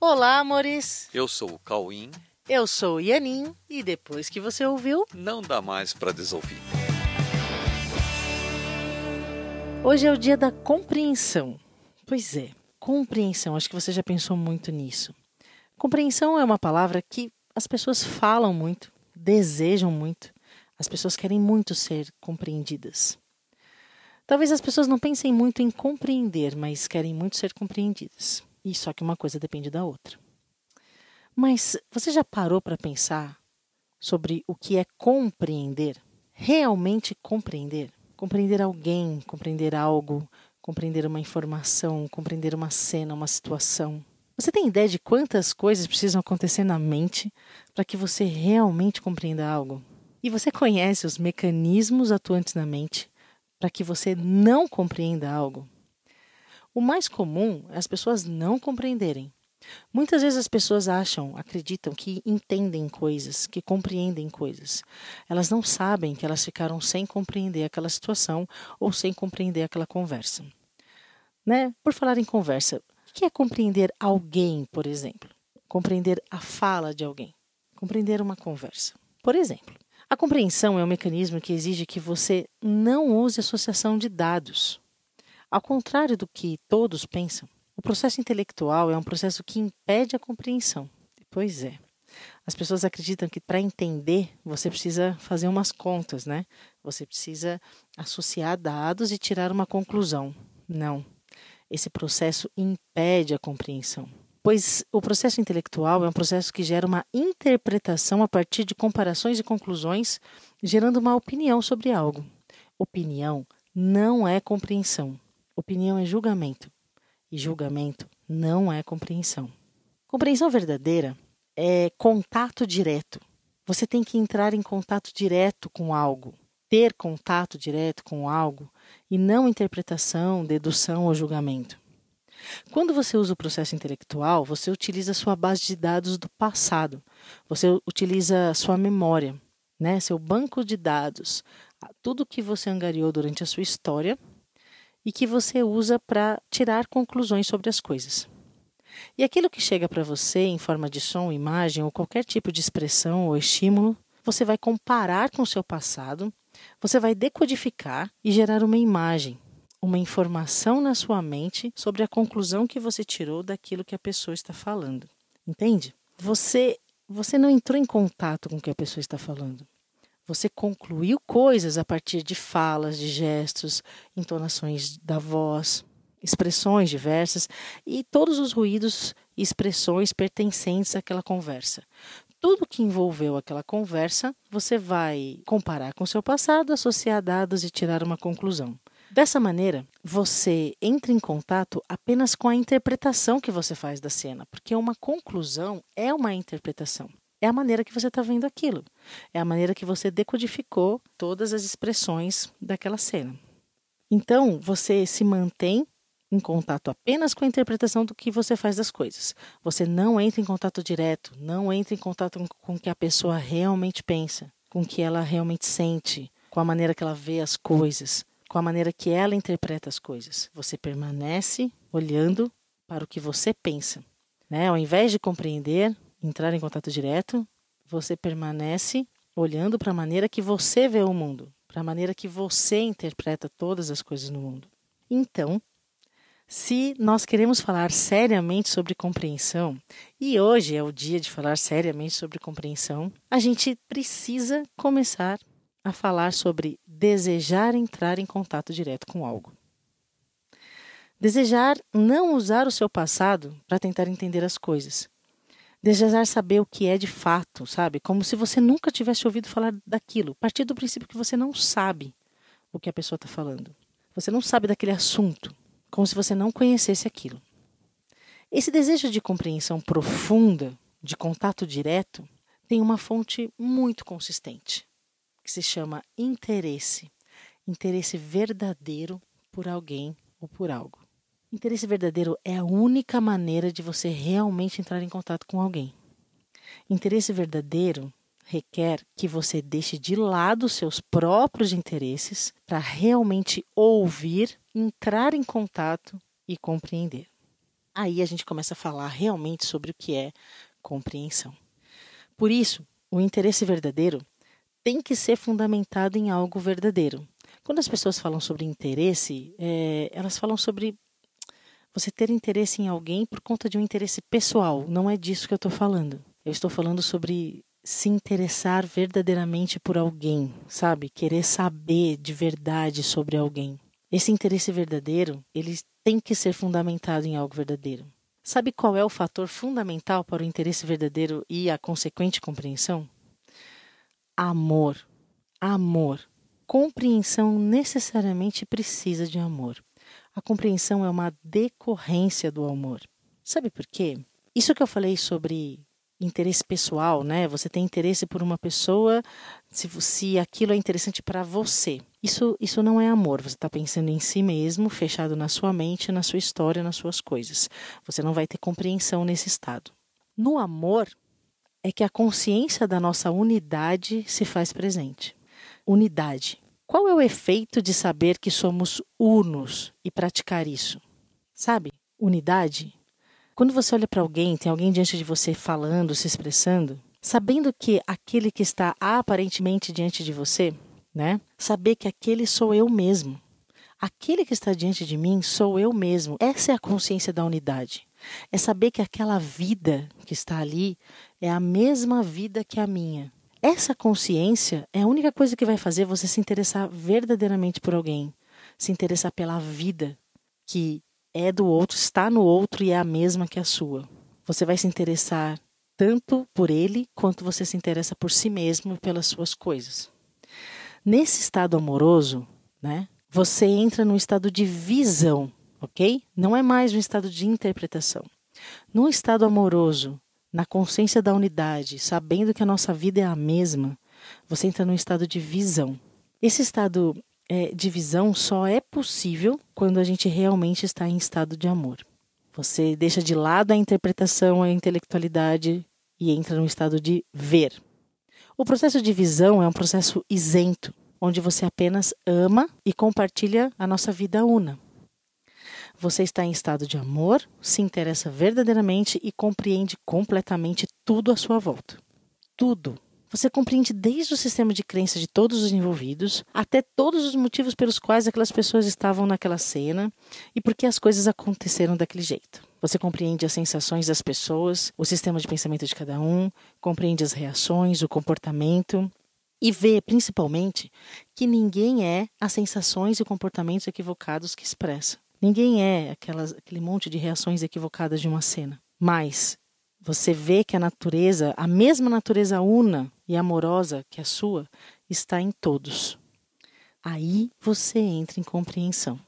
Olá, amores! Eu sou o Cauim. Eu sou o Ianin e depois que você ouviu, Não dá mais para desouvir. hoje é o dia da compreensão. Pois é, compreensão, acho que você já pensou muito nisso. Compreensão é uma palavra que as pessoas falam muito, desejam muito, as pessoas querem muito ser compreendidas. Talvez as pessoas não pensem muito em compreender, mas querem muito ser compreendidas. E só que uma coisa depende da outra. Mas você já parou para pensar sobre o que é compreender? Realmente compreender? Compreender alguém, compreender algo, compreender uma informação, compreender uma cena, uma situação. Você tem ideia de quantas coisas precisam acontecer na mente para que você realmente compreenda algo? E você conhece os mecanismos atuantes na mente para que você não compreenda algo? O mais comum é as pessoas não compreenderem. Muitas vezes as pessoas acham, acreditam que entendem coisas, que compreendem coisas. Elas não sabem que elas ficaram sem compreender aquela situação ou sem compreender aquela conversa. Né? Por falar em conversa, o que é compreender alguém, por exemplo? Compreender a fala de alguém. Compreender uma conversa. Por exemplo, a compreensão é um mecanismo que exige que você não use associação de dados. Ao contrário do que todos pensam, o processo intelectual é um processo que impede a compreensão. Pois é. As pessoas acreditam que para entender você precisa fazer umas contas, né? Você precisa associar dados e tirar uma conclusão. Não. Esse processo impede a compreensão. Pois o processo intelectual é um processo que gera uma interpretação a partir de comparações e conclusões, gerando uma opinião sobre algo. Opinião não é compreensão. Opinião é julgamento. E julgamento não é compreensão. Compreensão verdadeira é contato direto. Você tem que entrar em contato direto com algo, ter contato direto com algo e não interpretação, dedução ou julgamento. Quando você usa o processo intelectual, você utiliza sua base de dados do passado, você utiliza sua memória, né, seu banco de dados, tudo que você angariou durante a sua história e que você usa para tirar conclusões sobre as coisas. E aquilo que chega para você em forma de som, imagem ou qualquer tipo de expressão ou estímulo, você vai comparar com o seu passado, você vai decodificar e gerar uma imagem, uma informação na sua mente sobre a conclusão que você tirou daquilo que a pessoa está falando. Entende? Você você não entrou em contato com o que a pessoa está falando. Você concluiu coisas a partir de falas, de gestos, entonações da voz, expressões diversas e todos os ruídos e expressões pertencentes àquela conversa. Tudo que envolveu aquela conversa, você vai comparar com o seu passado, associar dados e tirar uma conclusão. Dessa maneira, você entra em contato apenas com a interpretação que você faz da cena, porque uma conclusão é uma interpretação. É a maneira que você está vendo aquilo. É a maneira que você decodificou todas as expressões daquela cena. Então, você se mantém em contato apenas com a interpretação do que você faz das coisas. Você não entra em contato direto, não entra em contato com o que a pessoa realmente pensa, com o que ela realmente sente, com a maneira que ela vê as coisas, com a maneira que ela interpreta as coisas. Você permanece olhando para o que você pensa. Né? Ao invés de compreender, entrar em contato direto, você permanece olhando para a maneira que você vê o mundo, para a maneira que você interpreta todas as coisas no mundo. Então, se nós queremos falar seriamente sobre compreensão, e hoje é o dia de falar seriamente sobre compreensão, a gente precisa começar a falar sobre desejar entrar em contato direto com algo. Desejar não usar o seu passado para tentar entender as coisas. Desejar saber o que é de fato, sabe? Como se você nunca tivesse ouvido falar daquilo. Partir do princípio que você não sabe o que a pessoa está falando. Você não sabe daquele assunto. Como se você não conhecesse aquilo. Esse desejo de compreensão profunda, de contato direto, tem uma fonte muito consistente, que se chama interesse. Interesse verdadeiro por alguém ou por algo. Interesse verdadeiro é a única maneira de você realmente entrar em contato com alguém. Interesse verdadeiro requer que você deixe de lado seus próprios interesses para realmente ouvir, entrar em contato e compreender. Aí a gente começa a falar realmente sobre o que é compreensão. Por isso, o interesse verdadeiro tem que ser fundamentado em algo verdadeiro. Quando as pessoas falam sobre interesse, é, elas falam sobre você ter interesse em alguém por conta de um interesse pessoal. Não é disso que eu estou falando. Eu estou falando sobre se interessar verdadeiramente por alguém, sabe? Querer saber de verdade sobre alguém. Esse interesse verdadeiro, ele tem que ser fundamentado em algo verdadeiro. Sabe qual é o fator fundamental para o interesse verdadeiro e a consequente compreensão? Amor. Amor. Compreensão necessariamente precisa de amor. A compreensão é uma decorrência do amor. Sabe por quê? Isso que eu falei sobre interesse pessoal, né? Você tem interesse por uma pessoa, se, se aquilo é interessante para você. Isso, isso não é amor. Você está pensando em si mesmo, fechado na sua mente, na sua história, nas suas coisas. Você não vai ter compreensão nesse estado. No amor, é que a consciência da nossa unidade se faz presente. Unidade. Qual é o efeito de saber que somos unos e praticar isso? Sabe? Unidade quando você olha para alguém, tem alguém diante de você falando, se expressando, sabendo que aquele que está aparentemente diante de você, né? Saber que aquele sou eu mesmo. Aquele que está diante de mim sou eu mesmo. Essa é a consciência da unidade. É saber que aquela vida que está ali é a mesma vida que a minha. Essa consciência é a única coisa que vai fazer você se interessar verdadeiramente por alguém, se interessar pela vida que é do outro, está no outro e é a mesma que a sua. Você vai se interessar tanto por ele quanto você se interessa por si mesmo e pelas suas coisas. Nesse estado amoroso, né, você entra num estado de visão, ok? Não é mais um estado de interpretação. Num estado amoroso, na consciência da unidade, sabendo que a nossa vida é a mesma, você entra num estado de visão. Esse estado é, divisão só é possível quando a gente realmente está em estado de amor. Você deixa de lado a interpretação, a intelectualidade e entra no estado de ver. O processo de visão é um processo isento, onde você apenas ama e compartilha a nossa vida una. Você está em estado de amor, se interessa verdadeiramente e compreende completamente tudo à sua volta. Tudo você compreende desde o sistema de crença de todos os envolvidos até todos os motivos pelos quais aquelas pessoas estavam naquela cena e por que as coisas aconteceram daquele jeito. Você compreende as sensações das pessoas, o sistema de pensamento de cada um, compreende as reações, o comportamento e vê, principalmente, que ninguém é as sensações e comportamentos equivocados que expressa. Ninguém é aquelas, aquele monte de reações equivocadas de uma cena. Mas você vê que a natureza, a mesma natureza una e amorosa que a sua, está em todos. Aí você entra em compreensão.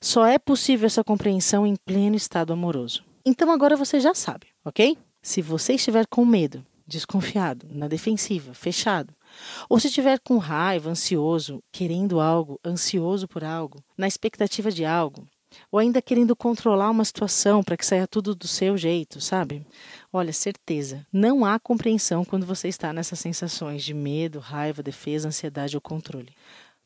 Só é possível essa compreensão em pleno estado amoroso. Então agora você já sabe, ok? Se você estiver com medo, desconfiado, na defensiva, fechado, ou se estiver com raiva, ansioso, querendo algo, ansioso por algo, na expectativa de algo, ou ainda querendo controlar uma situação para que saia tudo do seu jeito, sabe? Olha, certeza, não há compreensão quando você está nessas sensações de medo, raiva, defesa, ansiedade ou controle.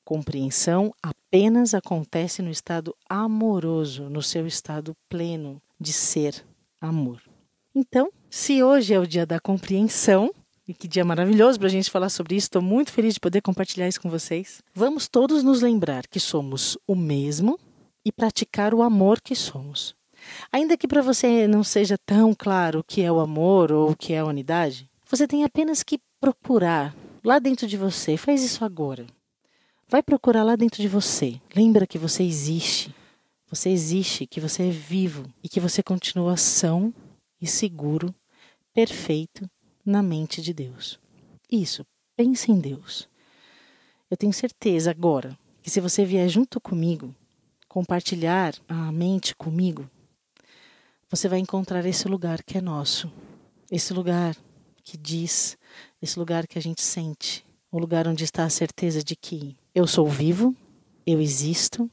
Compreensão apenas acontece no estado amoroso, no seu estado pleno de ser amor. Então, se hoje é o dia da compreensão, e que dia maravilhoso para a gente falar sobre isso. Estou muito feliz de poder compartilhar isso com vocês. Vamos todos nos lembrar que somos o mesmo e praticar o amor que somos. Ainda que para você não seja tão claro o que é o amor ou o que é a unidade, você tem apenas que procurar lá dentro de você. Faz isso agora. Vai procurar lá dentro de você. Lembra que você existe. Você existe, que você é vivo e que você continua são e seguro, perfeito na mente de Deus. Isso, pense em Deus. Eu tenho certeza agora que se você vier junto comigo, compartilhar a mente comigo, você vai encontrar esse lugar que é nosso, esse lugar que diz, esse lugar que a gente sente, o lugar onde está a certeza de que eu sou vivo, eu existo,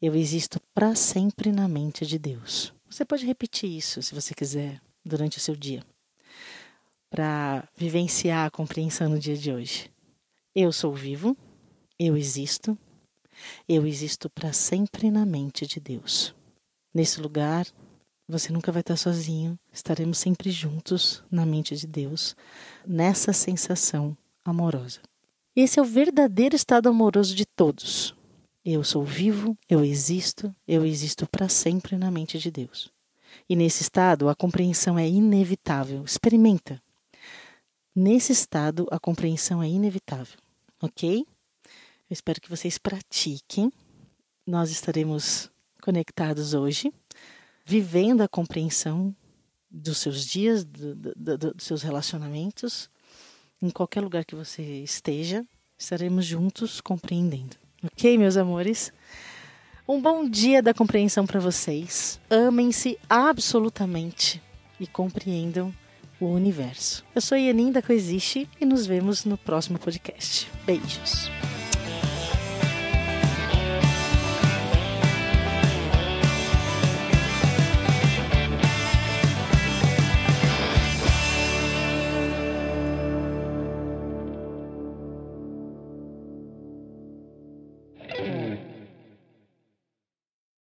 eu existo para sempre na mente de Deus. Você pode repetir isso se você quiser durante o seu dia, para vivenciar a compreensão no dia de hoje. Eu sou vivo, eu existo, eu existo para sempre na mente de Deus. Nesse lugar, Você nunca vai estar sozinho. Estaremos sempre juntos na mente de Deus, nessa sensação amorosa. Esse é o verdadeiro estado amoroso de todos. Eu sou vivo, eu existo, eu existo para sempre na mente de Deus. E nesse estado, a compreensão é inevitável. Experimenta. Nesse estado, a compreensão é inevitável, ok? Eu espero que vocês pratiquem. Nós estaremos conectados hoje, vivendo a compreensão dos seus dias, do, do, do, dos seus relacionamentos, em qualquer lugar que você esteja, estaremos juntos compreendendo. Ok, meus amores? Um bom dia da compreensão para vocês. Amem-se absolutamente e compreendam o universo. Eu sou Ianin da Coexiste e nos vemos no próximo podcast. Beijos.